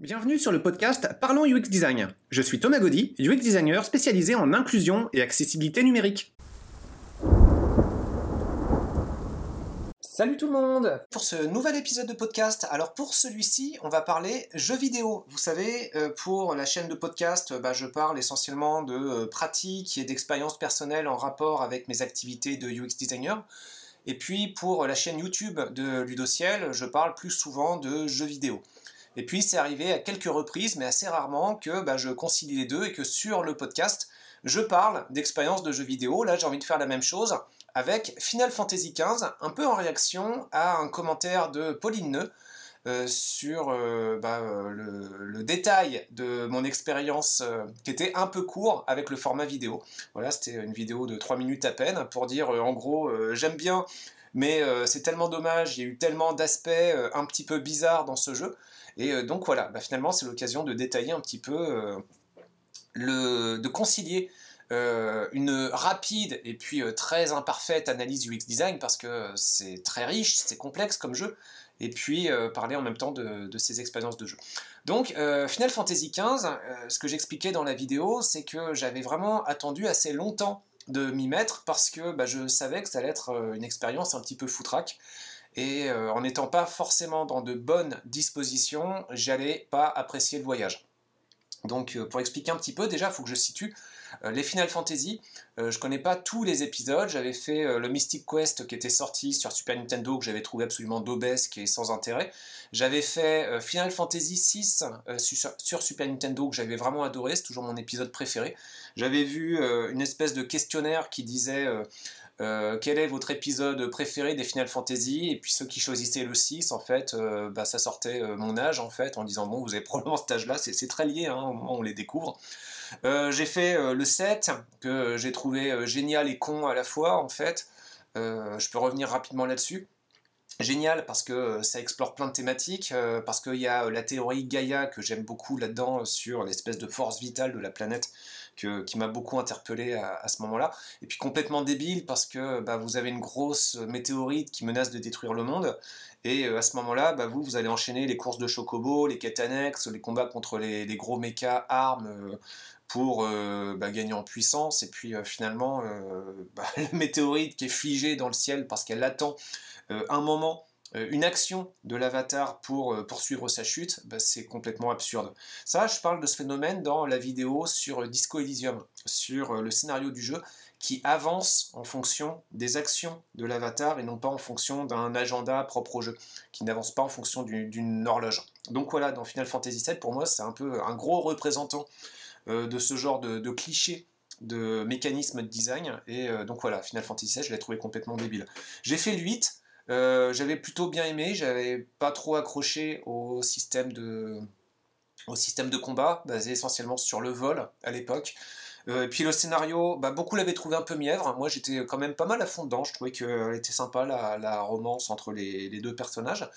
Bienvenue sur le podcast Parlons UX Design. Je suis Thomas Gaudy, UX designer spécialisé en inclusion et accessibilité numérique. Salut tout le monde Pour ce nouvel épisode de podcast, alors pour celui-ci, on va parler jeux vidéo. Vous savez, euh, pour la chaîne de podcast, bah, je parle essentiellement de euh, pratiques et d'expériences personnelles en rapport avec mes activités de UX designer. Et puis pour la chaîne YouTube de Ludociel, je parle plus souvent de jeux vidéo. Et puis c'est arrivé à quelques reprises, mais assez rarement, que bah, je concilie les deux et que sur le podcast, je parle d'expériences de jeux vidéo. Là, j'ai envie de faire la même chose avec Final Fantasy XV, un peu en réaction à un commentaire de Pauline Neu euh, sur euh, bah, euh, le, détail de mon expérience qui était un peu court avec le format vidéo. Voilà, c'était une vidéo de 3 minutes à peine pour dire en gros, j'aime bien, mais c'est tellement dommage, il y a eu tellement d'aspects un petit peu bizarres dans ce jeu et donc voilà, bah, finalement c'est l'occasion de détailler un petit peu, le, de concilier une rapide et puis très imparfaite analyse UX design parce que c'est très riche, c'est complexe comme jeu, et puis parler en même temps de, ces expériences de jeu. Donc Final Fantasy XV, ce que j'expliquais dans la vidéo, c'est que j'avais vraiment attendu assez longtemps de m'y mettre parce que bah, je savais que ça allait être une expérience un petit peu foutraque et euh, en n'étant pas forcément dans de bonnes dispositions, j'allais pas apprécier le voyage. Donc euh, pour expliquer un petit peu, déjà il faut que je situe euh, les Final Fantasy. je connais pas tous les épisodes, j'avais fait le Mystic Quest qui était sorti sur Super Nintendo que j'avais trouvé absolument d'obèse et sans intérêt. J'avais fait Final Fantasy 6 sur, Super Nintendo que j'avais vraiment adoré, c'est toujours mon épisode préféré. J'avais vu une espèce de questionnaire qui disait euh, quel est votre épisode préféré des Final Fantasy? Et puis ceux qui choisissaient le 6, en fait, euh, bah, ça sortait euh, mon âge, en fait, en disant, bon, vous avez probablement cet âge-là, c'est très lié hein, au moment où on les découvre. J'ai fait le 7, que j'ai trouvé génial et con à la fois, en fait. je peux revenir rapidement là-dessus génial parce que ça explore plein de thématiques, parce qu'il y a la théorie Gaïa que j'aime beaucoup là-dedans sur l'espèce de force vitale de la planète qui m'a beaucoup interpellé à, ce moment-là. Et puis complètement débile parce que bah, vous avez une grosse météorite qui menace de détruire le monde. Et euh, à ce moment-là, bah, vous, vous allez enchaîner les courses de chocobo, les quêtes annexes, les combats contre les, gros mechas, armes, euh, pour euh, bah, gagner en puissance. Et puis finalement, la météorite qui est figée dans le ciel parce qu'elle attend un moment euh, une action de l'avatar pour euh, poursuivre sa chute, bah, c'est complètement absurde. Ça, je parle de ce phénomène dans la vidéo sur Disco Elysium, sur euh, le scénario du jeu qui avance en fonction des actions de l'avatar et non pas en fonction d'un agenda propre au jeu, qui n'avance pas en fonction d'une horloge. Donc voilà, dans Final Fantasy VII, pour moi, c'est un peu un gros représentant de ce genre de, de cliché de mécanisme de design, et donc voilà, Final Fantasy VII, je l'ai trouvé complètement débile. J'ai fait le 8, euh, j'avais plutôt bien aimé, j'avais pas trop accroché au système de, au système de combat, basé essentiellement sur le vol à l'époque. Euh, et puis le scénario, bah, beaucoup l'avaient trouvé un peu mièvre. Moi j'étais quand même pas mal à fond dedans, je trouvais qu'elle était sympa la, romance entre les, deux personnages.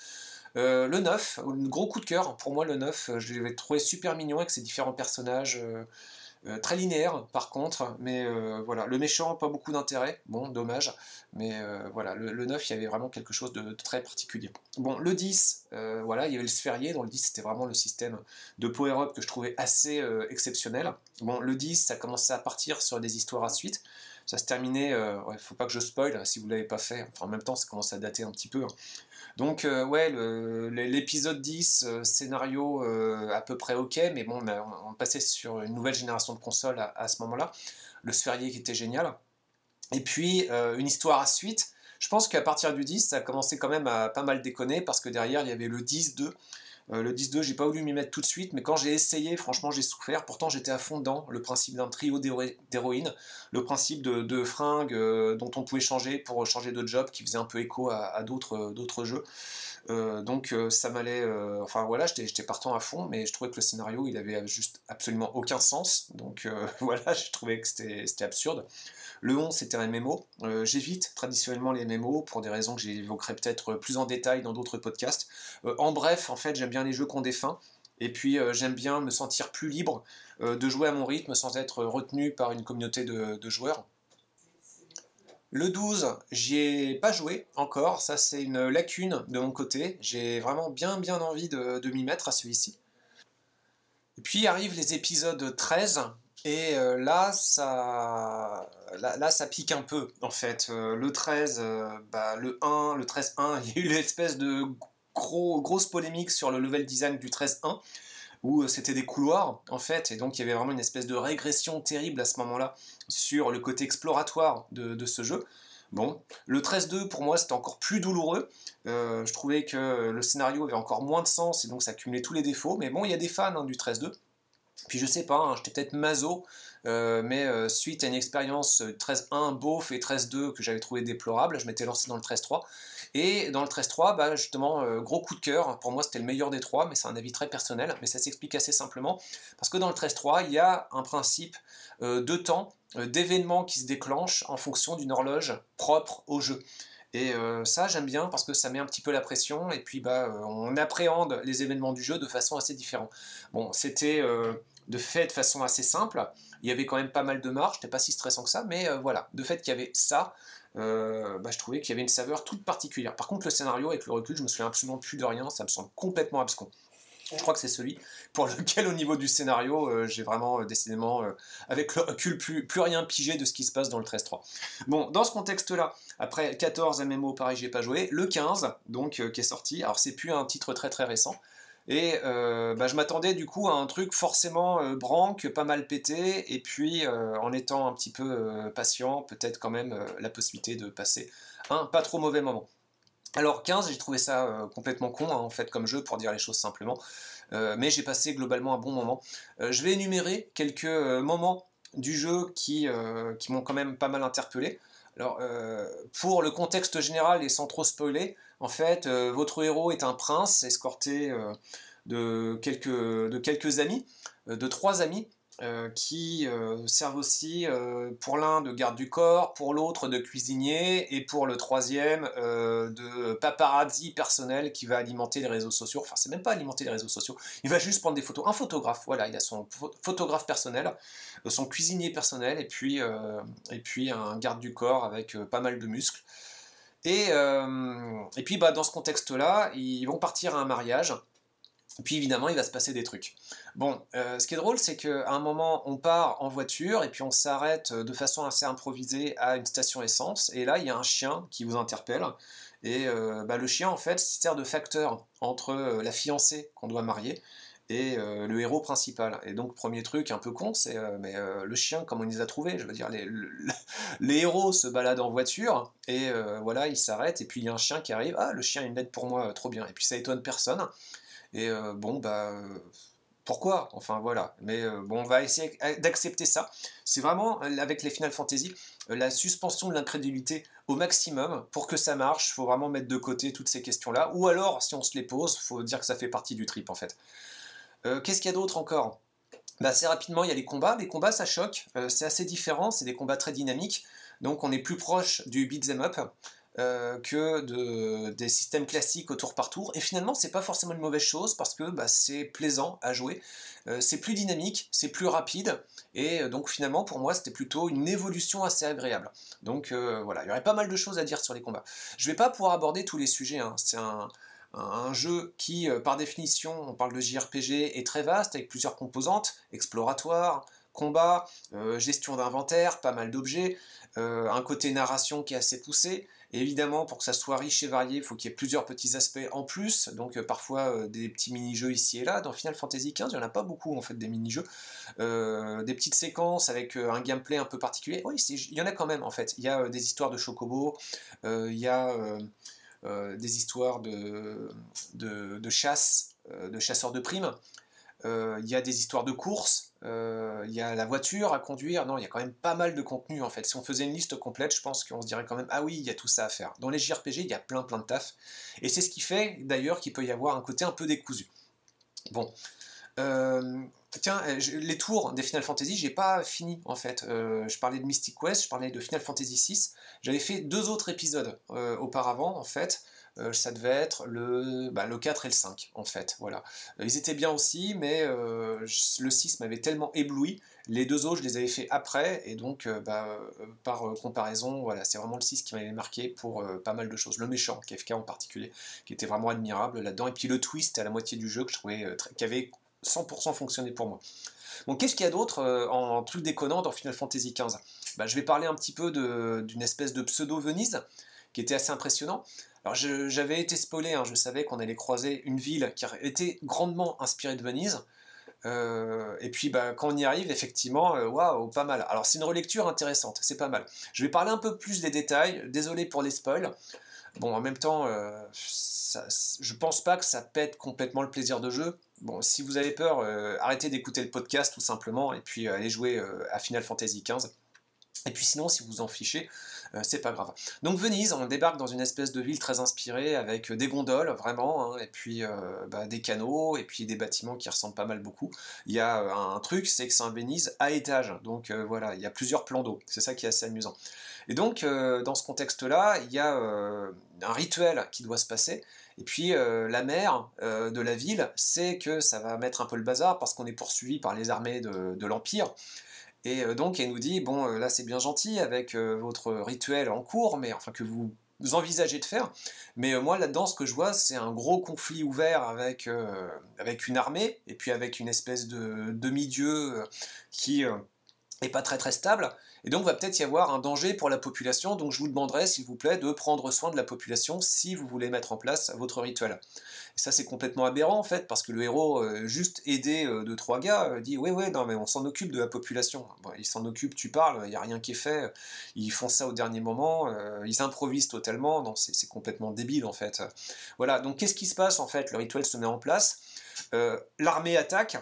Euh, le 9, un gros coup de cœur pour moi le 9, je l'avais trouvé super mignon avec ses différents personnages. Euh, très linéaire par contre, mais euh, voilà, le méchant, pas beaucoup d'intérêt, bon, dommage, mais euh, voilà, le, 9, il y avait vraiment quelque chose de, très particulier. Bon, le 10, voilà, il y avait le sphérié, dans le 10, c'était vraiment le système de power-up que je trouvais assez exceptionnel. Bon, le 10, ça commençait à partir sur des histoires à suite, ça se terminait, il faut pas que je spoil si vous l'avez pas fait, enfin en même temps ça commence à dater un petit peu, hein. Donc, euh, ouais, l'épisode 10, euh, scénario euh, à peu près ok, mais bon, on, passait sur une nouvelle génération de consoles à, ce moment-là. Le sphérié qui était génial. Et puis, une histoire à suite. Je pense qu'à partir du 10, ça a commencé quand même à pas mal déconner parce que derrière, il y avait le 10-2 euh, le 10-2, j'ai pas voulu m'y mettre tout de suite, mais quand j'ai essayé, franchement, j'ai souffert. Pourtant, j'étais à fond dedans. Le principe d'un trio d'héroïnes, le principe de, fringues euh, dont on pouvait changer pour changer de job, qui faisait un peu écho à, d'autres jeux. Euh, donc ça m'allait, enfin voilà, j'étais partant à fond, mais je trouvais que le scénario il avait juste absolument aucun sens. Donc voilà, je trouvais que c'était absurde. Le 11, c'était un MMO. Euh, j'évite traditionnellement les MMO pour des raisons que j'évoquerai peut-être plus en détail dans d'autres podcasts. Euh, en bref, en fait, j'aime bien les jeux qu'on défend. Et puis euh, j'aime bien me sentir plus libre de jouer à mon rythme sans être retenu par une communauté de, joueurs. Le 12, j'y ai pas joué encore, ça c'est une lacune de mon côté. J'ai vraiment bien bien envie de m'y mettre à celui-ci. Et puis arrivent les épisodes 13, et là, ça, là, ça pique un peu, en fait. le 13, bah, le 1, le 13-1, il y a eu l'espèce de gros, grosse polémique sur le level design du 13-1 où euh, c'était des couloirs, en fait, et donc il y avait vraiment une espèce de régression terrible à ce moment-là sur le côté exploratoire de, ce jeu. Bon, le 13-2 pour moi c'était encore plus douloureux. Euh, je trouvais que le scénario avait encore moins de sens et donc ça accumulait tous les défauts. Mais bon, il y a des fans hein, du 13-2. Puis je sais pas, hein, j'étais peut-être maso, euh, mais suite à une expérience 13-1 beauf et 13-2 que j'avais trouvé déplorable, je m'étais lancé dans le 13-3. Et dans le 13-3, bah, justement, euh, gros coup de cœur, pour moi c'était le meilleur des trois, mais c'est un avis très personnel, mais ça s'explique assez simplement, parce que dans le 13-3, il y a un principe euh, de temps, euh, d'événements qui se déclenchent en fonction d'une horloge propre au jeu. Et ça, j'aime bien parce que ça met un petit peu la pression et puis bah, on appréhende les événements du jeu de façon assez différente. Bon, c'était de fait de façon assez simple. Il y avait quand même pas mal de marge, c'était pas si stressant que ça, mais voilà, de fait qu'il y avait ça, euh, bah, je trouvais qu'il y avait une saveur toute particulière. Par contre, le scénario, avec le recul, je me souviens absolument plus de rien, ça me semble complètement abscon. Je crois que c'est celui pour lequel, au niveau du scénario, euh, j'ai vraiment euh, décidément, avec le recul, plus, plus rien pigé de ce qui se passe dans le 13-3. Bon, dans ce contexte-là, après 14 MMO, pareil, j'ai pas joué. Le 15, donc, qui est sorti, alors c'est plus un titre très très récent, et euh, bah, je m'attendais du coup à un truc forcément euh, branque, pas mal pété, et puis euh, en étant un petit peu patient, peut-être quand même la possibilité de passer un pas trop mauvais moment. Alors 15, j'ai trouvé ça complètement con hein, en fait comme jeu pour dire les choses simplement, mais j'ai passé globalement un bon moment. je vais énumérer quelques moments du jeu qui, qui m'ont quand même pas mal interpellé. Alors, pour le contexte général et sans trop spoiler, en fait, euh, votre héros est un prince escorté euh, de, quelques, amis, euh, de trois amis, qui servent aussi pour l'un de garde du corps, pour l'autre de cuisinier et pour le troisième de paparazzi personnel qui va alimenter les réseaux sociaux. Enfin, c'est même pas alimenter les réseaux sociaux, il va juste prendre des photos. Un photographe, voilà, il a son photographe personnel, son cuisinier personnel et puis, et puis un garde du corps avec pas mal de muscles. Et, euh, et puis bah, dans ce contexte-là, ils vont partir à un mariage. Puis évidemment, il va se passer des trucs. Bon, euh, ce qui est drôle, c'est qu'à un moment, on part en voiture et puis on s'arrête de façon assez improvisée à une station essence. Et là, il y a un chien qui vous interpelle. Et euh, bah, le chien, en fait, sert de facteur entre la fiancée qu'on doit marier et euh, le héros principal. Et donc, premier truc un peu con, c'est euh, mais euh, le chien, comment on les a trouvés? Je veux dire, les, les, héros se baladent en voiture, et voilà, ils s'arrêtent, et puis il y a un chien qui arrive, ah, le chien a une lettre pour moi, trop bien. Et puis ça étonne personne. Et bon, bah. Pourquoi? Enfin voilà. Mais bon, on va essayer d'accepter ça. C'est vraiment, avec les Final Fantasy, la suspension de l'incrédulité au maximum. Pour que ça marche, il faut vraiment mettre de côté toutes ces questions-là. Ou alors, si on se les pose, faut dire que ça fait partie du trip en fait. Euh, qu'est-ce qu'il y a d'autre encore? Bah, Assez rapidement, il y a les combats. Les combats, ça choque. Euh, c'est assez différent. C'est des combats très dynamiques. Donc, on est plus proche du beat'em up. Euh, que de, des systèmes classiques au tour par tour. Et finalement, c'est pas forcément une mauvaise chose parce que bah, c'est plaisant à jouer, c'est plus dynamique, c'est plus rapide, et donc finalement, pour moi, c'était plutôt une évolution assez agréable. Donc voilà, il y aurait pas mal de choses à dire sur les combats. Je vais pas pouvoir aborder tous les sujets, hein. c'est un, jeu qui, euh, par définition, on parle de JRPG, est très vaste, avec plusieurs composantes, exploratoire, combat, euh, gestion d'inventaire, pas mal d'objets, euh, un côté narration qui est assez poussé. Évidemment, pour que ça soit riche et varié, il faut qu'il y ait plusieurs petits aspects en plus, donc parfois des petits mini-jeux ici et là. Dans Final Fantasy XV, il n'y en a pas beaucoup en fait des mini-jeux. des petites séquences avec un gameplay un peu particulier. Oui, il y en a quand même en fait. Il y a des histoires de chocobo, il y a euh, des histoires de, chasse, euh, de chasseurs de primes. Euh, il y a des histoires de courses, il y a la voiture à conduire. Non, il y a quand même pas mal de contenu en fait. Si on faisait une liste complète, je pense qu'on se dirait quand même ah oui, il y a tout ça à faire. Dans les JRPG, il y a plein plein de taf. Et c'est ce qui fait d'ailleurs qu'il peut y avoir un côté un peu décousu. Bon, euh, tiens, euh, les tours des Final Fantasy, j'ai pas fini en fait. Euh, je parlais de Mystic Quest, je parlais de Final Fantasy VI. J'avais fait deux autres épisodes auparavant en fait. Ça devait être le, bah, le 4 et le 5 en fait. Voilà. Ils étaient bien aussi, mais le 6 m'avait tellement ébloui. Les deux autres, je les avais fait après, et donc bah, par comparaison, voilà, c'est vraiment le 6 qui m'avait marqué pour pas mal de choses. Le méchant, KFK en particulier, qui était vraiment admirable là-dedans, et puis le twist à la moitié du jeu que je trouvais qui avait 100% fonctionné pour moi. Bon, qu'est-ce qu'il y a d'autre en truc déconnant dans Final Fantasy XV bah, Je vais parler un petit peu d'une espèce de pseudo-Venise qui était assez impressionnant. Alors j'avais été spoilé, hein, je savais qu'on allait croiser une ville qui était grandement inspirée de Venise. Euh, et puis bah, quand on y arrive, effectivement, euh, waouh, pas mal. Alors c'est une relecture intéressante, c'est pas mal. Je vais parler un peu plus des détails, désolé pour les spoils. Bon, en même temps, euh, je pense pas que ça pète complètement le plaisir de jeu. Bon, si vous avez peur, arrêtez d'écouter le podcast tout simplement et puis allez jouer à Final Fantasy XV. Et puis sinon, si vous en fichez, c'est pas grave. Donc Venise, on débarque dans une espèce de ville très inspirée, avec des gondoles, vraiment, hein, et puis euh, bah, des canaux, et puis des bâtiments qui ressemblent pas mal beaucoup. Il y a euh, un truc, c'est que c'est un Venise à étage, donc voilà, il y a plusieurs plans d'eau, c'est ça qui est assez amusant. Et donc, dans ce contexte-là, il y a un rituel qui doit se passer, et puis la maire de la ville sait que ça va mettre un peu le bazar, parce qu'on est poursuivi par les armées de l'Empire, et euh, donc elle nous dit, bon euh, là c'est bien gentil avec euh, votre rituel en cours, mais enfin que vous envisagez de faire, mais moi là-dedans ce que je vois c'est un gros conflit ouvert avec, avec une armée, et puis avec une espèce de demi-dieu qui est pas très très stable, et donc, va peut-être y avoir un danger pour la population, donc je vous demanderai, s'il vous plaît, de prendre soin de la population si vous voulez mettre en place votre rituel. Et ça, c'est complètement aberrant, en fait, parce que le héros, euh, juste aidé euh, de trois gars, euh, dit « Oui, oui, non, mais on s'en occupe de la population. il s'en occupe, tu parles, il n'y a rien qui est fait. Ils font ça au dernier moment, ils improvisent totalement. Non, c'est complètement débile, en fait. Voilà, donc qu'est-ce qui se passe, en fait? Le rituel se met en place. L'armée attaque.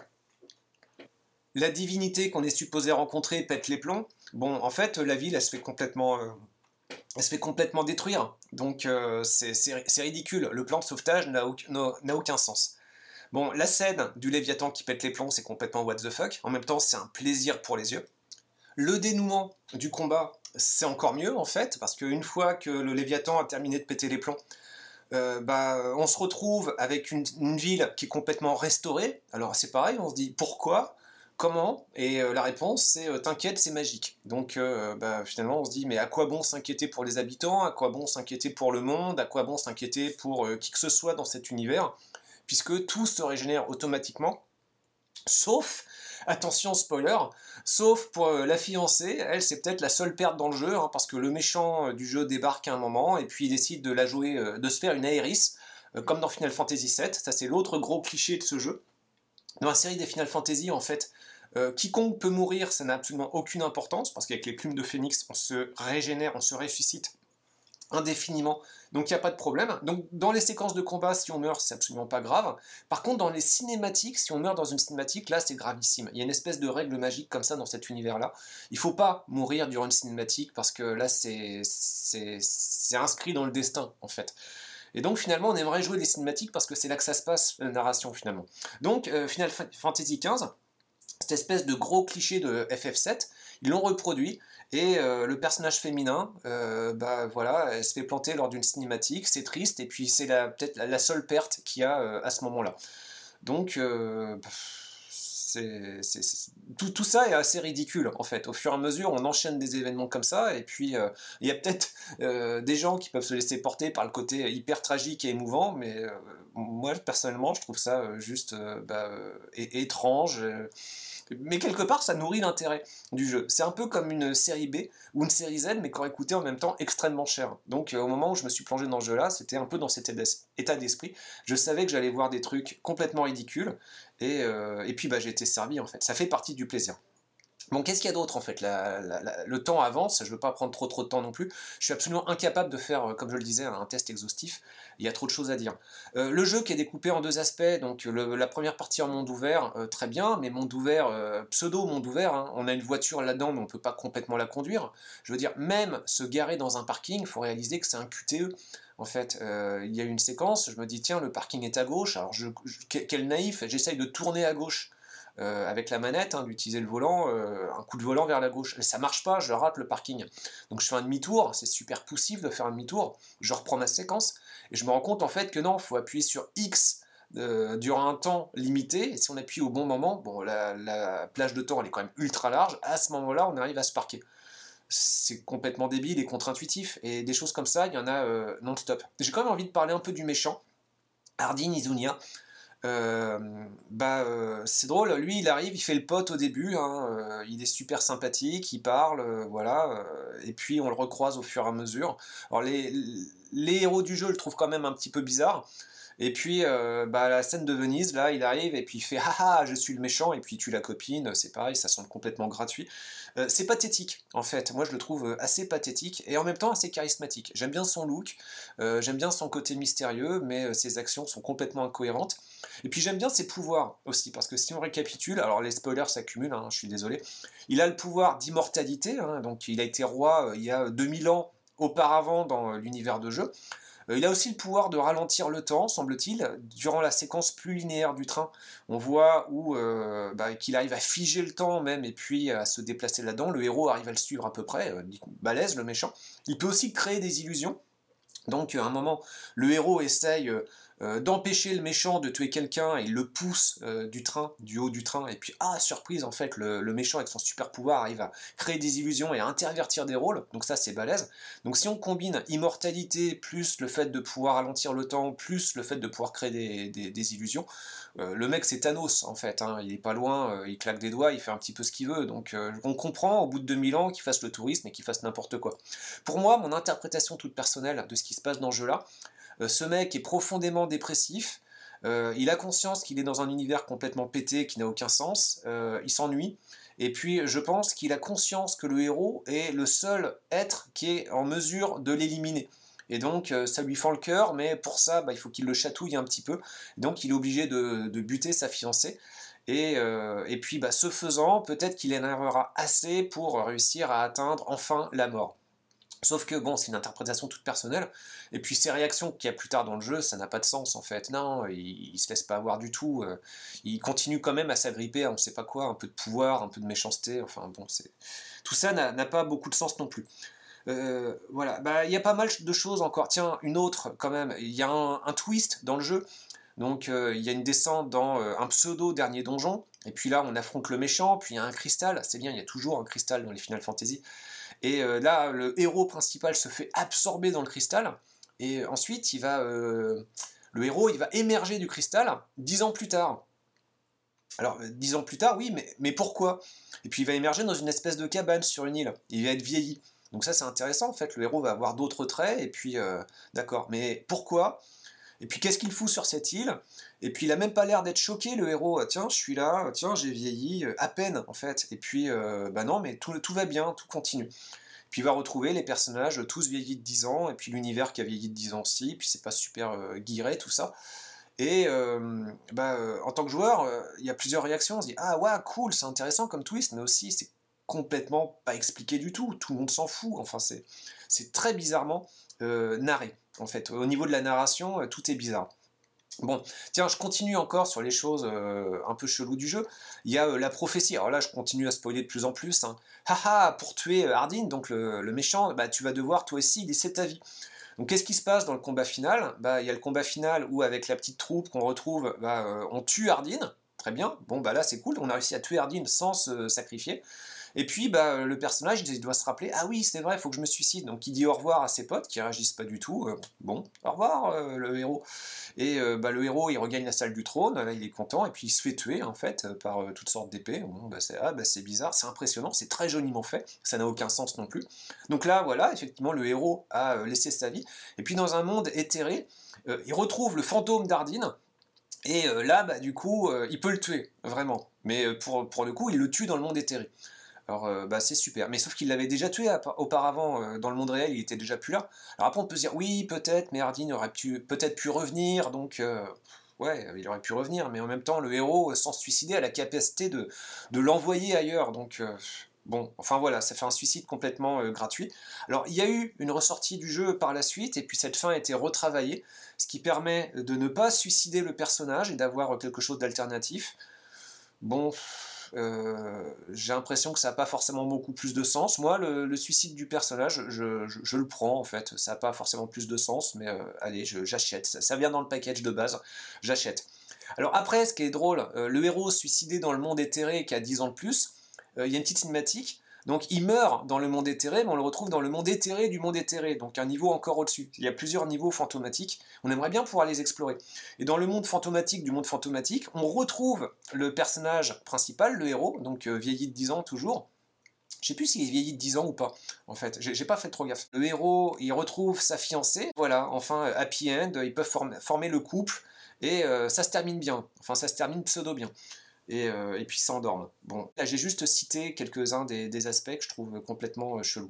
La divinité qu'on est supposé rencontrer pète les plombs. Bon, en fait, la ville, elle se fait complètement, euh, détruire. Donc, euh, c'est ridicule. Le plan de sauvetage n'a aucun sens. Bon, la scène du Léviathan qui pète les plombs, c'est complètement what the fuck. En même temps, c'est un plaisir pour les yeux. Le dénouement du combat, c'est encore mieux, en fait, parce qu'une fois que le Léviathan a terminé de péter les plombs, euh, bah, on se retrouve avec une, ville qui est complètement restaurée. Alors c'est pareil, on se dit pourquoi? Comment Et euh, la réponse, c'est euh, t'inquiète, c'est magique. Donc euh, bah, finalement, on se dit, mais à quoi bon s'inquiéter pour les habitants? À quoi bon s'inquiéter pour le monde? À quoi bon s'inquiéter pour qui que ce soit dans cet univers? Puisque tout se régénère automatiquement, sauf, attention spoiler, sauf pour la fiancée, elle c'est peut-être la seule perte dans le jeu, hein, parce que le méchant du jeu débarque à un moment, et puis il décide de la jouer, de se faire une Aéris, comme dans Final Fantasy VII, ça c'est l'autre gros cliché de ce jeu. Dans la série des Final Fantasy, en fait, euh, quiconque peut mourir, ça n'a absolument aucune importance, parce qu'avec les plumes de phénix, on se régénère, on se ressuscite indéfiniment, donc il n'y a pas de problème. Donc dans les séquences de combat, si on meurt, c'est absolument pas grave. Par contre, dans les cinématiques, si on meurt dans une cinématique, là c'est gravissime. Il y a une espèce de règle magique comme ça dans cet univers-là. Il faut pas mourir durant une cinématique, parce que là c'est inscrit dans le destin, en fait. Et donc finalement, on aimerait jouer des cinématiques parce que c'est là que ça se passe, la narration finalement. Donc euh, Final Fantasy XV, cette espèce de gros cliché de FF7, ils l'ont reproduit, et euh, le personnage féminin, euh, bah voilà, elle se fait planter lors d'une cinématique, c'est triste, et puis c'est peut-être la, seule perte qu'il y a euh, à ce moment-là. Donc, tout, tout, ça est assez ridicule, en fait. Au fur et à mesure, on enchaîne des événements comme ça, et puis il y a peut-être des gens qui peuvent se laisser porter par le côté hyper tragique et émouvant, mais moi, personnellement, je trouve ça juste bah, étrange mais quelque part ça nourrit l'intérêt du jeu. C'est un peu comme une série B ou une série Z, mais qui aurait coûté en même temps extrêmement cher. Donc euh, au moment où je me suis plongé dans ce jeu-là, c'était un peu dans cet état d'esprit. Je savais que j'allais voir des trucs complètement ridicules, et, euh, et puis bah, j'ai été servi en fait. Ça fait partie du plaisir. Bon, qu'est-ce qu'il y a d'autre en fait? Le temps avance, je ne veux pas prendre trop trop de temps non plus. Je suis absolument incapable de faire, euh, comme je le disais, un test exhaustif. Il y a trop de choses à dire. Euh, le jeu qui est découpé en deux aspects, donc la première partie en monde ouvert, euh, très bien, mais monde ouvert, pseudo monde ouvert, hein. on a une voiture là-dedans, mais on ne peut pas complètement la conduire. Je veux dire, même se garer dans un parking, il faut réaliser que c'est un QTE. En fait, il y a une séquence, je me dis, tiens, le parking est à gauche, alors je, quel naïf, j'essaye de tourner à gauche euh, avec la manette, hein, d'utiliser le volant, euh, un coup de volant vers la gauche. Et ça marche pas, je rate le parking. Donc je fais un demi-tour, c'est super poussif de faire un demi-tour, je reprends ma séquence, et je me rends compte en fait que non, il faut appuyer sur X euh, durant un temps limité, et si on appuie au bon moment, bon, la, plage de temps elle est quand même ultra large, à ce moment-là on arrive à se parquer. C'est complètement débile et contre-intuitif, et des choses comme ça, il y en a non-stop. J'ai quand même envie de parler un peu du méchant, Hardin Izunia, bah, c'est drôle, lui il arrive, il fait le pote au début, hein, il est super sympathique, il parle, voilà, et puis on le recroise au fur et à mesure. Alors les, les héros du jeu le trouvent quand même un petit peu bizarre, et puis, euh, bah, la scène de Venise, là, il arrive et puis il fait Haha, je suis le méchant, et puis tu la copine, c'est pareil, ça semble complètement gratuit. Euh, c'est pathétique, en fait. Moi, je le trouve euh, assez pathétique et en même temps assez charismatique. J'aime bien son look, j'aime bien son côté mystérieux, mais ses actions sont complètement incohérentes. Et puis, j'aime bien ses pouvoirs aussi, parce que si on récapitule, alors les spoilers s'accumulent, hein, je suis désolé. Il a le pouvoir d'immortalité, hein, donc il a été roi il y a 2000 ans auparavant dans l'univers de jeu. Euh, il a aussi le pouvoir de ralentir le temps, semble-t-il, durant la séquence plus linéaire du train. On voit où euh, bah, qu'il arrive à figer le temps même et puis à se déplacer là-dedans. Le héros arrive à le suivre à peu près, euh, balèze le méchant. Il peut aussi créer des illusions. Donc à un moment, le héros essaye euh, d'empêcher le méchant de tuer quelqu'un et le pousse euh, du train, du haut du train, et puis ah surprise en fait le, méchant avec son super pouvoir arrive à créer des illusions et à intervertir des rôles, donc ça c'est balèze. Donc si on combine immortalité plus le fait de pouvoir ralentir le temps, plus le fait de pouvoir créer des, illusions, euh, le mec c'est Thanos en fait, hein. il est pas loin, il claque des doigts, il fait un petit peu ce qu'il veut, donc on comprend au bout de 2000 ans qu'il fasse le tourisme et qu'il fasse n'importe quoi. Pour moi, mon interprétation toute personnelle de ce qui se passe dans ce jeu-là, euh, ce mec est profondément dépressif, euh, il a conscience qu'il est dans un univers complètement pété, qui n'a aucun sens, euh, il s'ennuie, et puis je pense qu'il a conscience que le héros est le seul être qui est en mesure de l'éliminer. Et donc ça lui fend le cœur, mais pour ça, bah, il faut qu'il le chatouille un petit peu. Donc il est obligé de, buter sa fiancée. Et, puis bah, ce faisant, peut-être qu'il énervera assez pour réussir à atteindre enfin la mort. Sauf que bon, c'est une interprétation toute personnelle. Et puis ses réactions qu'il y a plus tard dans le jeu, ça n'a pas de sens en fait. Non, il, il, se laisse pas avoir du tout. Euh. il continue quand même à s'agripper à on sait pas quoi, un peu de pouvoir, un peu de méchanceté. Enfin bon, tout ça n'a pas beaucoup de sens non plus. Euh, voilà, bah il y a pas mal de choses encore. Tiens, une autre quand même. Il y a un, twist dans le jeu. Donc euh, il y a une descente dans un pseudo dernier donjon. Et puis là, on affronte le méchant. Puis il y a un cristal. C'est bien, il y a toujours un cristal dans les Final Fantasy. Et euh, là, le héros principal se fait absorber dans le cristal, et ensuite, il va, euh, le héros, il va émerger du cristal dix ans plus tard. Alors, euh, dix ans plus tard, oui, mais, mais pourquoi? Et puis, il va émerger dans une espèce de cabane sur une île. Il va être vieilli. Donc ça, c'est intéressant, en fait. Le héros va avoir d'autres traits, et puis, d'accord. Mais pourquoi? Et puis, qu'est-ce qu'il fout sur cette île? Et puis, il a même pas l'air d'être choqué, le héros. Ah, tiens, je suis là, tiens, j'ai vieilli, à peine, en fait. Et puis, bah non, mais tout, tout va bien, tout continue. Puis il va retrouver les personnages tous vieillis de 10 ans, et puis l'univers qui a vieilli de 10 ans aussi, puis c'est pas super euh, guiré tout ça. Et euh, bah, euh, en tant que joueur, il y a plusieurs réactions. On se dit Ah ouais, cool, c'est intéressant comme twist, mais aussi c'est complètement pas expliqué du tout. Tout le monde s'en fout. Enfin, c'est très bizarrement narré. En fait, au niveau de la narration, tout est bizarre. Bon, tiens, je continue encore sur les choses euh, un peu cheloues du jeu. Il y a euh, la prophétie. Alors là, je continue à spoiler de plus en plus. Hein. Haha, pour tuer euh, Hardin, donc le, méchant, bah, tu vas devoir toi aussi laisser ta vie. Donc qu'est-ce qui se passe dans le combat final? Bah, Il y a le combat final où, avec la petite troupe qu'on retrouve, bah, on tue Hardin. Très bien. Bon, bah là, c'est cool. On a réussi à tuer Hardin sans se sacrifier. Et puis, bah, le personnage, il doit se rappeler, ah oui, c'est vrai, il faut que je me suicide. Donc, il dit au revoir à ses potes, qui réagissent pas du tout. Euh, bon, au revoir, euh, le héros. Et euh, bah, le héros, il regagne la salle du trône, là, il est content, et puis il se fait tuer, en fait, par toutes sortes d'épées. Bon, bah, c'est ah, bah, bizarre, c'est impressionnant, c'est très joliment fait, ça n'a aucun sens non plus. Donc là, voilà, effectivement, le héros a laissé sa vie. Et puis, dans un monde éthéré, il retrouve le fantôme d'Ardine, et là, du coup, il peut le tuer, vraiment. Mais pour, pour le coup, il le tue dans le monde éthéré. Alors, euh, bah, c'est super. Mais sauf qu'il l'avait déjà tué auparavant euh, dans le monde réel, il était déjà plus là. Alors après, on peut se dire, oui, peut-être, mais Hardin aurait peut-être pu revenir, donc, euh, ouais, il aurait pu revenir, mais en même temps, le héros, sans se suicider, a la capacité de, l'envoyer ailleurs, donc. Bon, enfin voilà, ça fait un suicide complètement gratuit. Alors, il y a eu une ressortie du jeu par la suite, et puis cette fin a été retravaillée, ce qui permet de ne pas suicider le personnage et d'avoir quelque chose d'alternatif. Bon, j'ai l'impression que ça n'a pas forcément beaucoup plus de sens. Moi, le, suicide du personnage, je, le prends en fait. Ça n'a pas forcément plus de sens, mais euh, allez, j'achète. Ça, vient dans le package de base, j'achète. Alors après, ce qui est drôle, euh, le héros suicidé dans le monde éthéré qui a 10 ans de plus, il y a une petite cinématique. Donc il meurt dans le monde éthéré, mais on le retrouve dans le monde éthéré du monde éthéré, donc un niveau encore au-dessus. Il y a plusieurs niveaux fantomatiques, on aimerait bien pouvoir les explorer. Et dans le monde fantomatique du monde fantomatique, on retrouve le personnage principal, le héros, donc euh, vieilli de 10 ans toujours, je sais plus s'il est vieilli de 10 ans ou pas, en fait. J'ai pas fait trop gaffe. Le héros, il retrouve sa fiancée. Voilà, enfin, euh, happy end, ils peuvent former, le couple. Et euh, ça se termine bien. Enfin, ça se termine pseudo bien. Et, euh, et puis s'endorment. Bon, là j'ai juste cité quelques-uns des, aspects que je trouve complètement euh.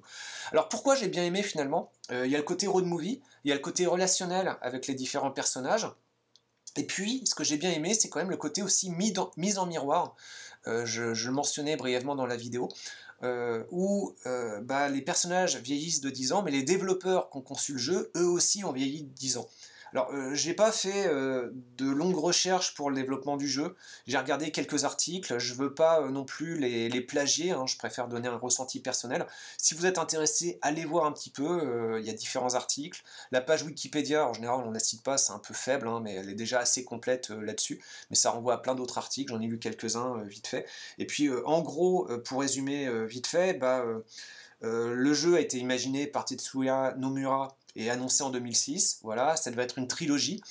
Alors pourquoi j'ai bien aimé finalement Il y a le côté road movie, il y a le côté relationnel avec les différents personnages. Et puis, ce que j'ai bien aimé, c'est quand même le côté aussi mis, en miroir. je, je, le mentionnais brièvement dans la vidéo. Euh, où euh, bah, les personnages vieillissent de 10 ans, mais les développeurs qui ont conçu le jeu, eux aussi ont vieilli de 10 ans. Alors, euh, j'ai pas fait euh, de longues recherches pour le développement du jeu. J'ai regardé quelques articles. Je veux pas euh, non plus les, plagier. Hein. je préfère donner un ressenti personnel. Si vous êtes intéressé, allez voir un petit peu. Il y a différents articles. La page Wikipédia, en général, on ne la cite pas. C'est un peu faible, hein, mais elle est déjà assez complète là-dessus. Mais ça renvoie à plein d'autres articles. J'en ai lu quelques-uns vite fait. Et puis, en gros, pour résumer vite fait, bah, le jeu a été imaginé par Tetsuya Nomura et annoncé en 2006. Voilà, ça devait être une trilogie.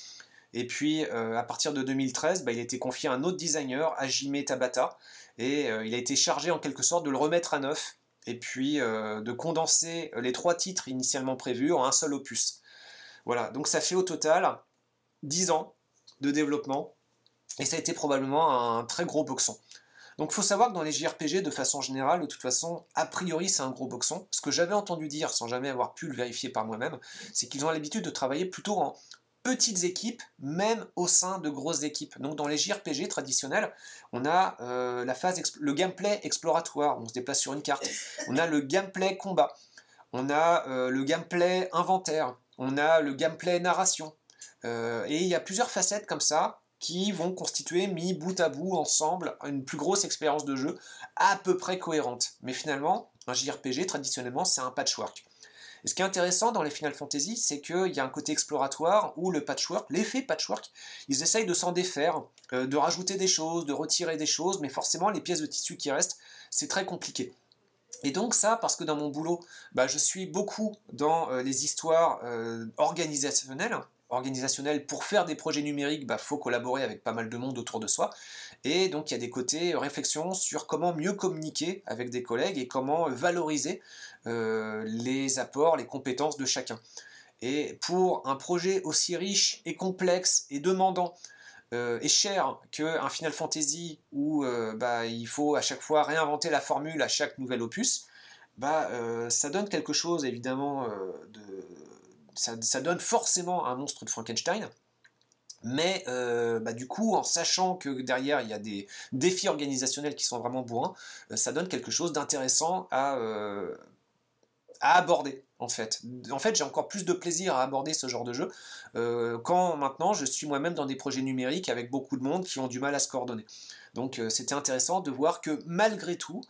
Et puis, euh, à partir de 2013, bah, il a été confié à un autre designer, Hajime Tabata, et euh, il a été chargé en quelque sorte de le remettre à neuf, et puis euh, de condenser les trois titres initialement prévus en un seul opus. Voilà, donc ça fait au total 10 ans de développement, et ça a été probablement un très gros boxon. Donc il faut savoir que dans les JRPG, de façon générale, de toute façon, a priori c'est un gros boxon. Ce que j'avais entendu dire, sans jamais avoir pu le vérifier par moi-même, c'est qu'ils ont l'habitude de travailler plutôt en petites équipes, même au sein de grosses équipes. Donc dans les JRPG traditionnels, on a euh, la phase le gameplay exploratoire, on se déplace sur une carte. On a le gameplay combat. On a euh, le gameplay inventaire. On a le gameplay narration. Euh, et il y a plusieurs facettes comme ça qui vont constituer, mis bout à bout ensemble, une plus grosse expérience de jeu à peu près cohérente. Mais finalement, un JRPG, traditionnellement, c'est un patchwork. Et ce qui est intéressant dans les Final Fantasy, c'est qu'il y a un côté exploratoire où le patchwork, l'effet patchwork, ils essayent de s'en défaire, euh, de rajouter des choses, de retirer des choses, mais forcément, les pièces de tissu qui restent, c'est très compliqué. Et donc ça, parce que dans mon boulot, bah, je suis beaucoup dans euh, les histoires euh, organisationnelles, organisationnel, pour faire des projets numériques, il bah, faut collaborer avec pas mal de monde autour de soi. Et donc il y a des côtés réflexion sur comment mieux communiquer avec des collègues et comment valoriser euh, les apports, les compétences de chacun. Et pour un projet aussi riche et complexe et demandant euh, et cher qu'un Final Fantasy où euh, bah, il faut à chaque fois réinventer la formule à chaque nouvel opus, bah, ça donne quelque chose évidemment de ça, donne forcément un monstre de Frankenstein. Mais euh, bah, du coup, en sachant que derrière il y a des défis organisationnels qui sont vraiment bourrins, euh, ça donne quelque chose d'intéressant à, euh, à aborder en fait. En fait, j'ai encore plus de plaisir à aborder ce genre de jeu quand maintenant je suis moi-même dans des projets numériques avec beaucoup de monde qui ont du mal à se coordonner. Donc c'était intéressant de voir que malgré tout,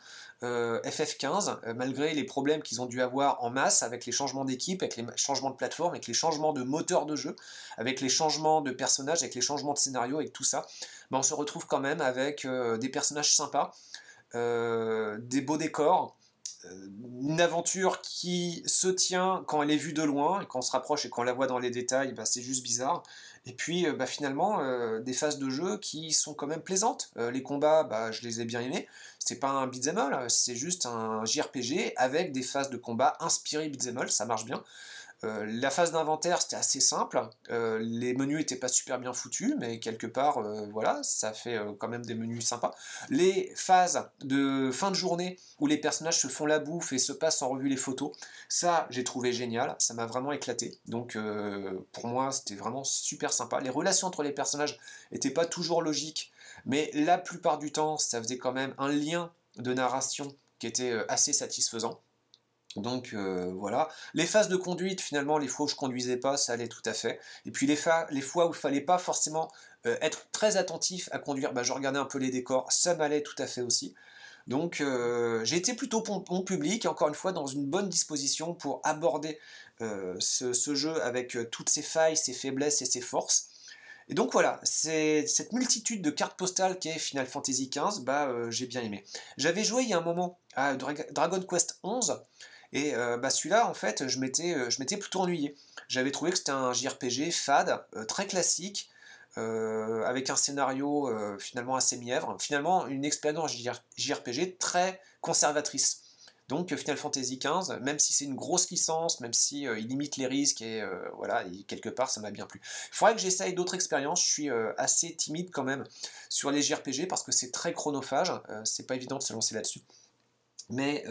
euh, FF15, euh, malgré les problèmes qu'ils ont dû avoir en masse avec les changements d'équipe, avec les changements de plateforme, avec les changements de moteur de jeu, avec les changements de personnages, avec les changements de scénario, avec tout ça, ben, on se retrouve quand même avec euh, des personnages sympas, des beaux décors, une aventure qui se tient quand elle est vue de loin, et quand on se rapproche et qu'on la voit dans les détails, ben, c'est juste bizarre. Et puis bah, finalement, des phases de jeu qui sont quand même plaisantes. les combats, bah, je les ai bien aimés c'est pas un beat'em c'est juste un JRPG avec des phases de combat inspirées beat'em ça marche bien. Euh, la phase d'inventaire c'était assez simple, euh, les menus étaient pas super bien foutus, mais quelque part, euh, voilà, ça fait quand même des menus sympas. Les phases de fin de journée où les personnages se font la bouffe et se passent en revue les photos, ça j'ai trouvé génial, ça m'a vraiment éclaté. Donc pour moi c'était vraiment super sympa. Les relations entre les personnages n'étaient pas toujours logiques, mais la plupart du temps, ça faisait quand même un lien de narration qui était assez satisfaisant. Donc euh, voilà. Les phases de conduite, finalement, les fois où je conduisais pas, ça allait tout à fait. Et puis les, fois où il fallait pas forcément euh, être très attentif à conduire, bah, je regardais un peu les décors, ça m'allait tout à fait aussi. Donc j'ai été plutôt bon, public, encore une fois dans une bonne disposition pour aborder ce, jeu avec toutes ses failles, ses faiblesses et ses forces. Et donc voilà, cette multitude de cartes postales qui est Final Fantasy XV, bah j'ai bien aimé. J'avais joué il y a un moment à Dragon Quest XI, et bah celui-là en fait je m'étais plutôt ennuyé. J'avais trouvé que c'était un JRPG fade, très classique, euh, avec un scénario euh, finalement assez mièvre, finalement une expérience JRPG très conservatrice. Donc Final Fantasy XV, même si c'est une grosse licence, même si euh, il limite les risques et voilà, quelque part ça m'a bien plu. Il faudrait que j'essaye d'autres expériences. Je suis assez timide quand même sur les JRPG parce que c'est très chronophage. c'est pas évident de se lancer là-dessus. Mais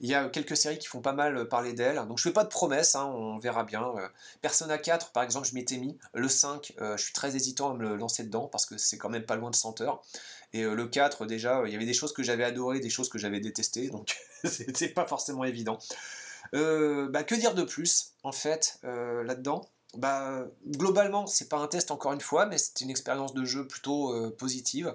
il y a quelques séries qui font pas mal parler d'elle. Donc je fais pas de promesses, hein, on verra bien. Euh, Persona 4, par exemple, je m'étais mis. Le 5, euh, je suis très hésitant à me lancer dedans parce que c'est quand même pas loin de 100 heures. Et euh, le 4, déjà, il y avait des choses que j'avais adorées, des choses que j'avais détestées, donc c'était pas forcément évident. Bah, que dire de plus, en fait, là-dedans? Bah, globalement, c'est pas un test encore une fois, mais c'est une expérience de jeu plutôt positive.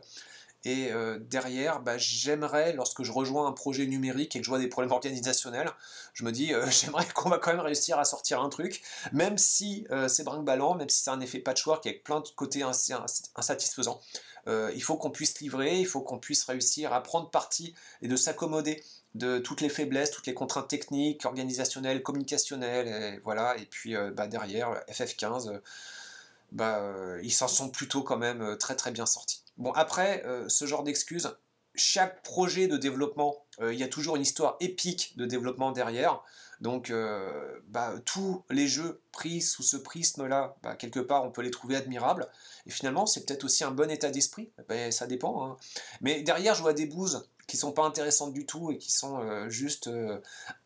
Et euh, derrière, bah, j'aimerais, lorsque je rejoins un projet numérique et que je vois des problèmes organisationnels, je me dis, euh, j'aimerais qu'on va quand même réussir à sortir un truc, même si euh, c'est brinque-ballant, même si c'est un effet patchwork avec plein de côtés insatisfaisants. il faut qu'on puisse livrer, il faut qu'on puisse réussir à prendre parti et de s'accommoder de toutes les faiblesses, toutes les contraintes techniques, organisationnelles, communicationnelles, et voilà. Et puis bah, derrière, FF15, bah, ils s'en sont plutôt quand même très très bien sortis. Bon, après, euh, ce genre d'excuses, chaque projet de développement, euh, il y a toujours une histoire épique de développement derrière. Donc, euh, bah, tous les jeux pris sous ce prisme-là, bah, quelque part, on peut les trouver admirables. Et finalement, c'est peut-être aussi un bon état d'esprit. Ben, ça dépend. Hein. Mais derrière, je vois des bouses qui sont pas intéressantes du tout et qui sont juste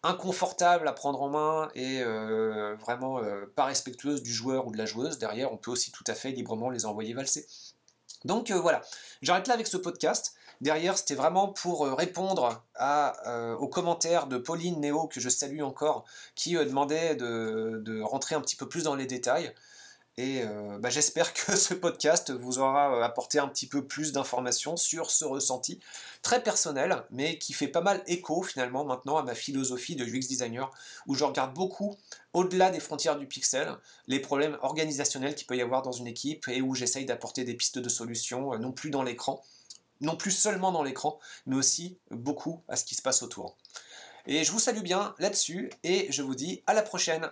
inconfortables à prendre en main et vraiment pas respectueuses du joueur ou de la joueuse. Derrière, on peut aussi tout à fait librement les envoyer valser. Donc euh, voilà, j'arrête là avec ce podcast. Derrière, c'était vraiment pour euh, répondre euh, aux commentaires de Pauline Néo, que je salue encore, qui demandait de, rentrer un petit peu plus dans les détails. Et euh, bah, j'espère que ce podcast vous aura euh, apporté un petit peu plus d'informations sur ce ressenti très personnel, mais qui fait pas mal écho finalement maintenant à ma philosophie de UX designer, où je regarde beaucoup au-delà des frontières du pixel, les problèmes organisationnels qu'il peut y avoir dans une équipe et où j'essaye d'apporter des pistes de solutions, euh, non plus dans l'écran, non plus seulement dans l'écran, mais aussi beaucoup à ce qui se passe autour. Et je vous salue bien là-dessus et je vous dis à la prochaine.